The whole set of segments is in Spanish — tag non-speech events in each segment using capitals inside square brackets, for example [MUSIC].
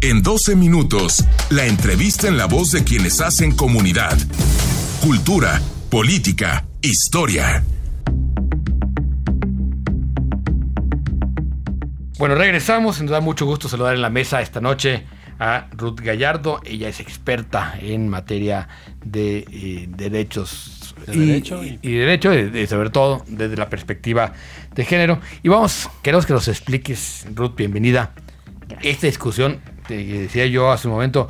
En 12 minutos, la entrevista en la voz de quienes hacen comunidad. Cultura, política, historia. Bueno, regresamos. Nos da mucho gusto saludar en la mesa esta noche a Ruth Gallardo. Ella es experta en materia de eh, derechos De derecho y- y, derecho, y de- sobre todo desde la perspectiva de género. Y vamos, queremos que nos expliques, Ruth, bienvenida. Esta discusión, te decía yo hace un momento,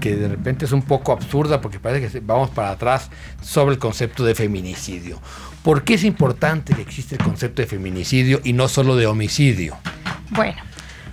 que de repente es un poco absurda porque parece que vamos para atrás sobre el concepto de feminicidio. ¿Por qué es importante que existe el concepto de feminicidio y no solo de homicidio? Bueno,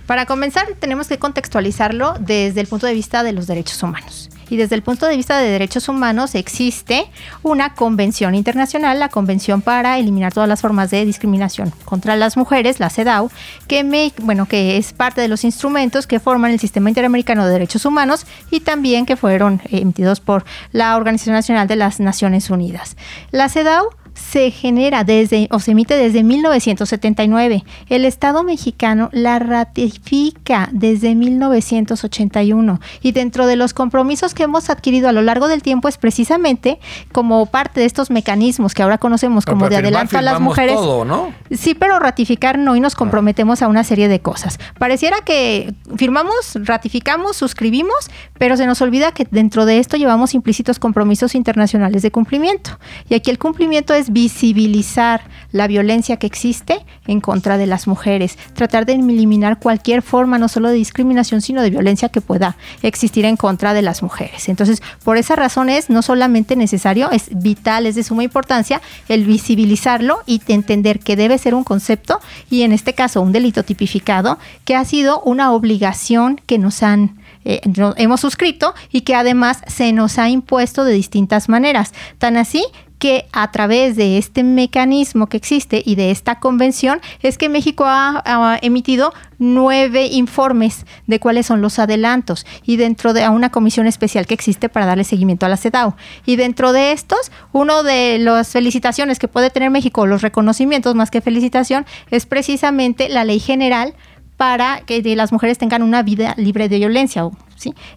para comenzar tenemos que contextualizarlo desde el punto de vista de los derechos humanos. Y desde el punto de vista de derechos humanos existe una convención internacional, la Convención para eliminar todas las formas de discriminación contra las mujeres, la CEDAW, que es parte de los instrumentos que forman el Sistema Interamericano de Derechos Humanos y también que fueron eh, emitidos por la Organización Nacional de las Naciones Unidas. La CEDAW se genera desde o se emite desde 1979. El Estado mexicano la ratifica desde 1981 y dentro de los compromisos que hemos adquirido a lo largo del tiempo es precisamente como parte de estos mecanismos que ahora conocemos como Pero de adelanto a las mujeres. todo, ¿no? Sí, pero ratificar no y nos comprometemos a una serie de cosas. Pareciera que firmamos, ratificamos, suscribimos, pero se nos olvida que dentro de esto llevamos implícitos compromisos internacionales de cumplimiento. Y aquí el cumplimiento es visibilizar la violencia que existe en contra de las mujeres, tratar de eliminar cualquier forma no solo de discriminación, sino de violencia que pueda existir en contra de las mujeres. Entonces, por esa razón es no solamente necesario, es vital, es de suma importancia el visibilizarlo y entender que debe ser un concepto y en este caso un delito tipificado que ha sido una obligación que nos han eh, hemos suscrito y que además se nos ha impuesto de distintas maneras. Tan así que a través de este mecanismo que existe y de esta convención es que México ha, emitido nueve informes de cuáles son los adelantos y dentro de una comisión especial que existe para darle seguimiento a la CEDAW. Y dentro de estos, uno de las felicitaciones que puede tener México, los reconocimientos más que felicitación, es precisamente la ley general para que las mujeres tengan una vida libre de violencia.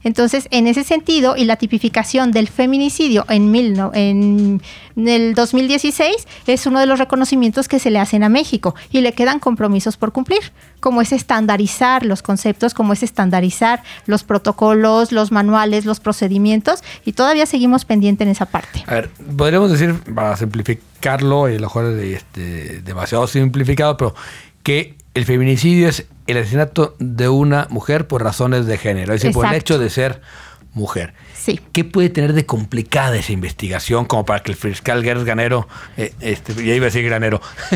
Entonces, en ese sentido, y la tipificación del feminicidio en, mil, no- en, en el 2016 es uno de los reconocimientos que se le hacen a México y le quedan compromisos por cumplir, como es estandarizar los conceptos, como es estandarizar los protocolos, los manuales, los procedimientos, y todavía seguimos pendiente en esa parte. A ver, podríamos decir, para simplificarlo, y a lo mejor es este, demasiado simplificado, pero que el feminicidio es el asesinato de una mujer por razones de género, es decir, por el hecho de ser mujer. Sí. ¿Qué puede tener de complicada esa investigación como para que el fiscal Gertz Ganero, eh, este, ya iba a decir Granero, [LAUGHS]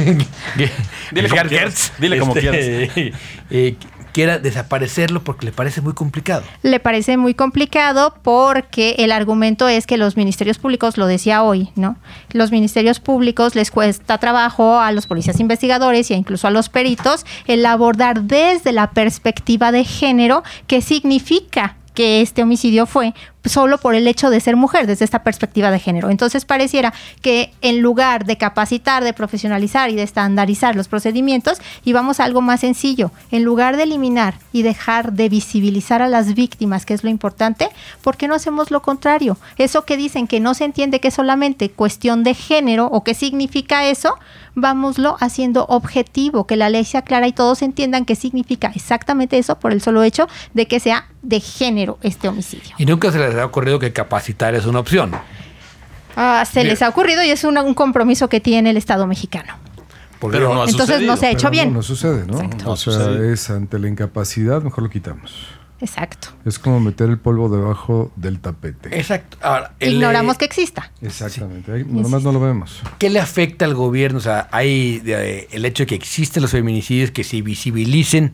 Dile como quieras, dile como [LAUGHS] eh, quiera desaparecerlo porque le parece muy complicado? le parece muy complicado porque el argumento es que los ministerios públicos, lo decía hoy, ¿no? Los ministerios públicos les cuesta trabajo a los policías investigadores e incluso a los peritos el abordar desde la perspectiva de género qué significa que este homicidio fue solo por el hecho de ser mujer desde esta perspectiva de género. Entonces pareciera que en lugar de capacitar, de profesionalizar y de estandarizar los procedimientos, íbamos a algo más sencillo. En lugar de eliminar y dejar de visibilizar a las víctimas, que es lo importante, ¿por qué no hacemos lo contrario? Eso que dicen que no se entiende que es solamente cuestión de género o qué significa eso, vámoslo haciendo objetivo, que la ley sea clara y todos entiendan qué significa exactamente eso por el solo hecho de que sea de género este homicidio. Y nunca se les ha ocurrido que capacitar es una opción. Ah, se Bien. les ha ocurrido y es un compromiso que tiene el Estado mexicano. Porque Pero no ha Entonces no se ha hecho Pero bien. No, no sucede, ¿no? Exacto. O sea, sucede. es ante la incapacidad, mejor lo quitamos. Exacto. Es como meter el polvo debajo del tapete. Exacto. Ahora, el, Ignoramos eh, que exista. Exactamente. Ahí nomás no lo vemos. ¿Qué le afecta al gobierno? O sea, hay de- el hecho de que existen los feminicidios, que se visibilicen,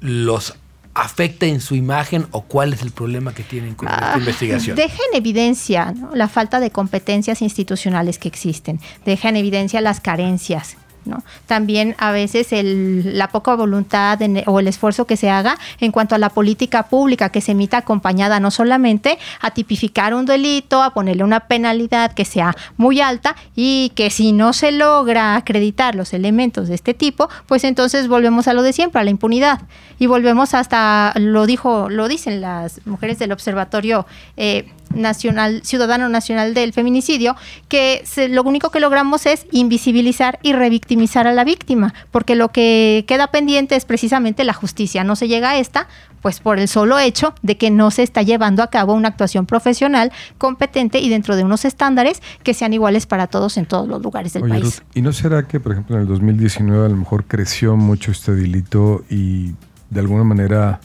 los afecta en su imagen o cuál es el problema que tienen con esta Ah, investigación. Deja en evidencia ¿no? la falta de competencias institucionales que existen. Deja en evidencia las carencias ¿no? También a veces el, la poca voluntad en- o el esfuerzo que se haga en cuanto a la política pública que se emita acompañada no solamente a tipificar un delito, a ponerle una penalidad que sea muy alta y que si no se logra acreditar los elementos de este tipo, pues entonces volvemos a lo de siempre, a la impunidad. Y volvemos hasta, lo dijo, lo dicen las mujeres del Observatorio eh, Nacional, Ciudadano Nacional del Feminicidio, que se- lo único que logramos es invisibilizar y revictimizar a la víctima, porque lo que queda pendiente es precisamente la justicia. No se llega a esta, pues por el solo hecho de que no se está llevando a cabo una actuación profesional competente y dentro de unos estándares que sean iguales para todos en todos los lugares del Oye, país. Ruth, ¿y no será que, por ejemplo, en el 2019 a lo mejor creció mucho este delito y de alguna manera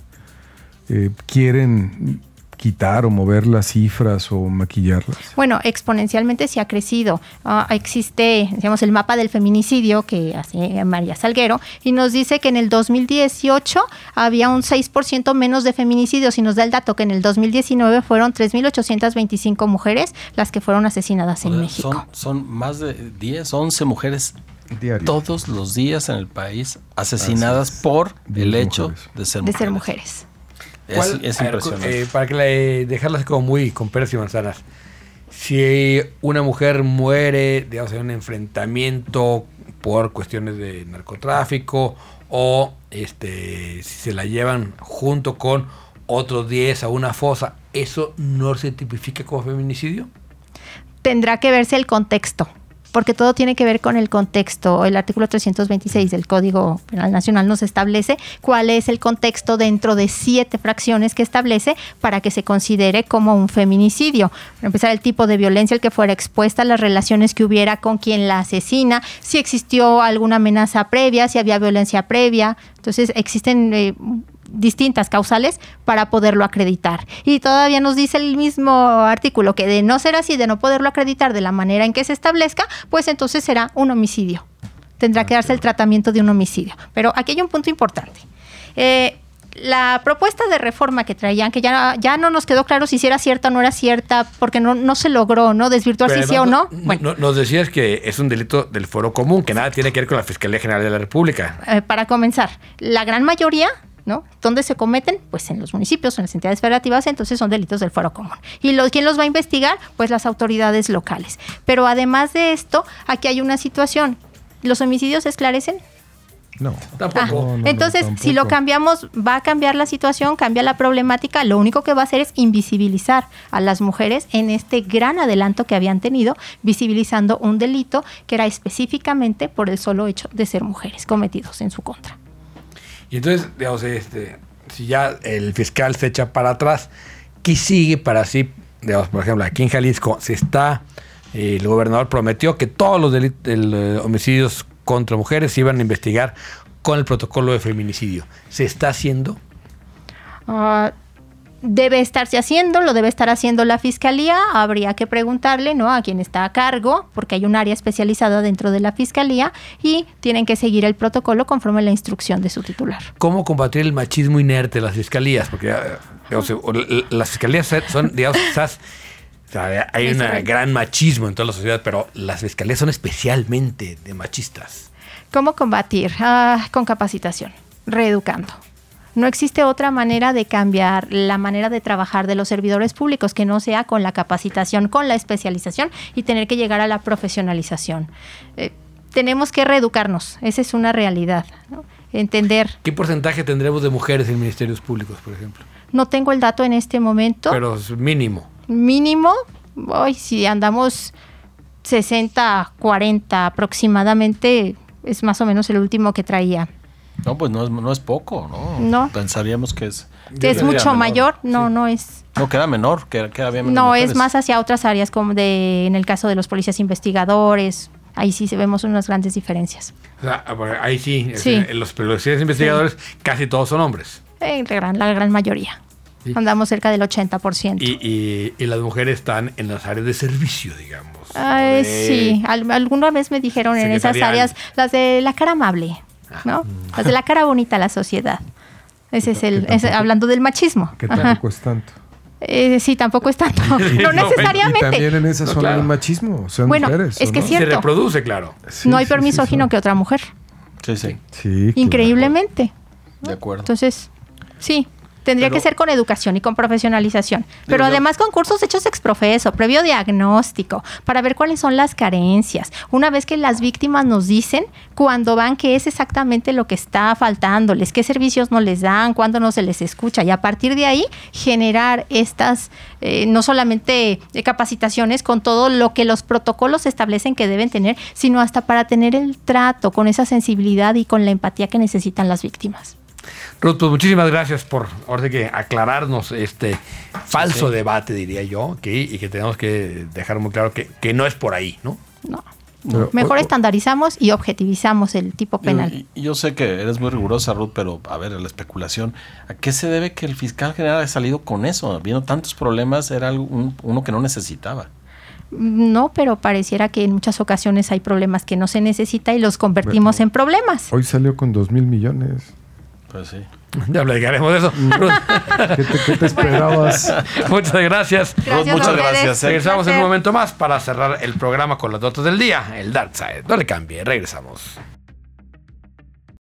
eh, quieren quitar o mover las cifras o maquillarlas? Bueno, exponencialmente sí ha crecido. Ah, existe, digamos, el mapa del feminicidio que hace María Salguero y nos dice que en el 2018 había un 6% menos de feminicidios y nos da el dato que en el 2019 fueron 3.825 mujeres las que fueron asesinadas en O sea, México. Son, son más de 10, 11 mujeres Diario. todos los días en el país asesinadas por el hecho mujeres. de ser de mujeres. ser mujeres. Es, ¿Cuál- es a ver, impresionante. eh, para que la, eh, dejarlas como muy con peras y manzanas. Si una mujer muere, digamos, en un enfrentamiento por cuestiones de narcotráfico o este si se la llevan junto con otros 10 a una fosa, ¿eso no se tipifica como feminicidio? Tendrá que verse el contexto. Porque todo tiene que ver con el contexto. El artículo 326 del Código Penal Nacional nos establece cuál es el contexto dentro de siete fracciones que establece para que se considere como un feminicidio. Para empezar, el tipo de violencia al que fuera expuesta, las relaciones que hubiera con quien la asesina, si existió alguna amenaza previa, si había violencia previa. Entonces, existen eh, distintas causales para poderlo acreditar. Y todavía nos dice el mismo artículo que de no ser así, de no poderlo acreditar de la manera en que se establezca, pues entonces será un homicidio. Tendrá que darse el tratamiento de un homicidio. Pero aquí hay un punto importante. Eh, la propuesta de reforma que traían, que ya, ya no nos quedó claro si era cierta o no era cierta, porque no, no se logró, ¿no? Desvirtuar si sí o no. Bueno, no- Nos decías que es un delito del foro común, que nada tiene que ver con la Fiscalía General de la República. eh, para comenzar, la gran mayoría, ¿no? ¿Dónde se cometen? Pues en los municipios, en las entidades federativas, entonces son delitos del foro común. ¿Y los, quién los va a investigar? Pues las autoridades locales. Pero además de esto, aquí hay una situación. ¿Los homicidios se esclarecen? No. Tampoco. Ah, No, no, no, entonces, si lo cambiamos, va a cambiar la situación, cambia la problemática. Lo único que va a hacer es invisibilizar a las mujeres en este gran adelanto que habían tenido, visibilizando un delito que era específicamente por el solo hecho de ser mujeres cometidos en su contra. Y entonces, digamos, este, si ya el fiscal se echa para atrás, ¿qué sigue para así? Digamos, por ejemplo, aquí en Jalisco se está, eh, el gobernador prometió que todos los delitos, el, eh, homicidios contra mujeres se iban a investigar con el protocolo de feminicidio. ¿Se está haciendo? Ah, debe estarse haciendo, lo debe estar haciendo la fiscalía, habría que preguntarle, ¿no? A quien está a cargo, porque hay un área especializada dentro de la fiscalía y tienen que seguir el protocolo conforme a la instrucción de su titular. ¿Cómo combatir el machismo inerte de las fiscalías? Porque digamos, l- las fiscalías son, digamos, [LAUGHS] quizás o sea, hay un gran machismo en toda la sociedad, pero las fiscalías son especialmente de machistas. ¿Cómo combatir? Ah, con capacitación, reeducando. No existe otra manera de cambiar la manera de trabajar de los servidores públicos que no sea con la capacitación, con la especialización y tener que llegar a la profesionalización. Eh, tenemos que reeducarnos, esa es una realidad. ¿no? Entender, ¿Qué porcentaje tendremos de mujeres en ministerios públicos, por ejemplo? no tengo el dato en este momento, Pero es mínimo. mínimo, hoy si andamos 60, 40 aproximadamente, es más o menos el último que traía. No, pues no es, no es poco, ¿no? No. Pensaríamos que es... que es mucho menor. mayor, no, no es, No, queda menor, que, que había menos no es más hacia otras áreas como de, en el caso de los policías investigadores, ahí sí se vemos unas grandes diferencias. O sea, ahí sí, Sí. los policías investigadores casi todos son hombres. En la gran, la gran mayoría. Sí. Andamos cerca del 80%. Y, y- y las mujeres están en las áreas de servicio, digamos. Ay, De- sí, Al- alguna vez me dijeron en esas áreas las de la cara amable, ¿no? Las de la cara bonita a la sociedad. Ese es el, Que hablando del machismo. ¿Qué Ajá. tampoco es tanto? Eh, sí, tampoco es tanto. [LAUGHS] no necesariamente. Y también en esa No, zona claro. hay machismo, sean Bueno, mujeres. es ¿o que no? es Se cierto. reproduce, claro. Sí, no hay sí, peor sí, misógino son- que otra mujer. Sí, sí, Sí, claro. Increíblemente. de acuerdo. Entonces, sí, tendría Pero- que ser con educación y con profesionalización. Pero yo- además con cursos hechos exprofeso, previo diagnóstico, para ver cuáles son las carencias. Una vez que las víctimas nos dicen cuando van qué es exactamente lo que está faltándoles, qué servicios no les dan, cuándo no se les escucha. Y a partir de ahí generar estas, eh, no solamente eh, capacitaciones con todo lo que los protocolos establecen que deben tener, sino hasta para tener el trato con esa sensibilidad y con la empatía que necesitan las víctimas. Ruth, pues muchísimas gracias por ahora sí que aclararnos este falso debate, diría yo, que, y que tenemos que dejar muy claro que, que no es por ahí, ¿no? No. Pero- Mejor o- estandarizamos y objetivizamos el tipo penal. Yo, sé que eres muy rigurosa, Ruth, pero a ver, la especulación. ¿A qué se debe que el fiscal general haya salido con eso? Viendo tantos problemas, era algo- un- uno que no necesitaba. No, pero pareciera que en muchas ocasiones hay problemas que no se necesita y los convertimos en problemas. Hoy salió con dos mil millones. Pues sí. Ya platicaremos de eso. Ruth, [LAUGHS] ¿Qué te, qué te esperabas? [LAUGHS] muchas gracias. Gracias muchas gracias, eh. Regresamos en un momento más para cerrar el programa con las notas del día, el Dark Side. No le cambie, regresamos.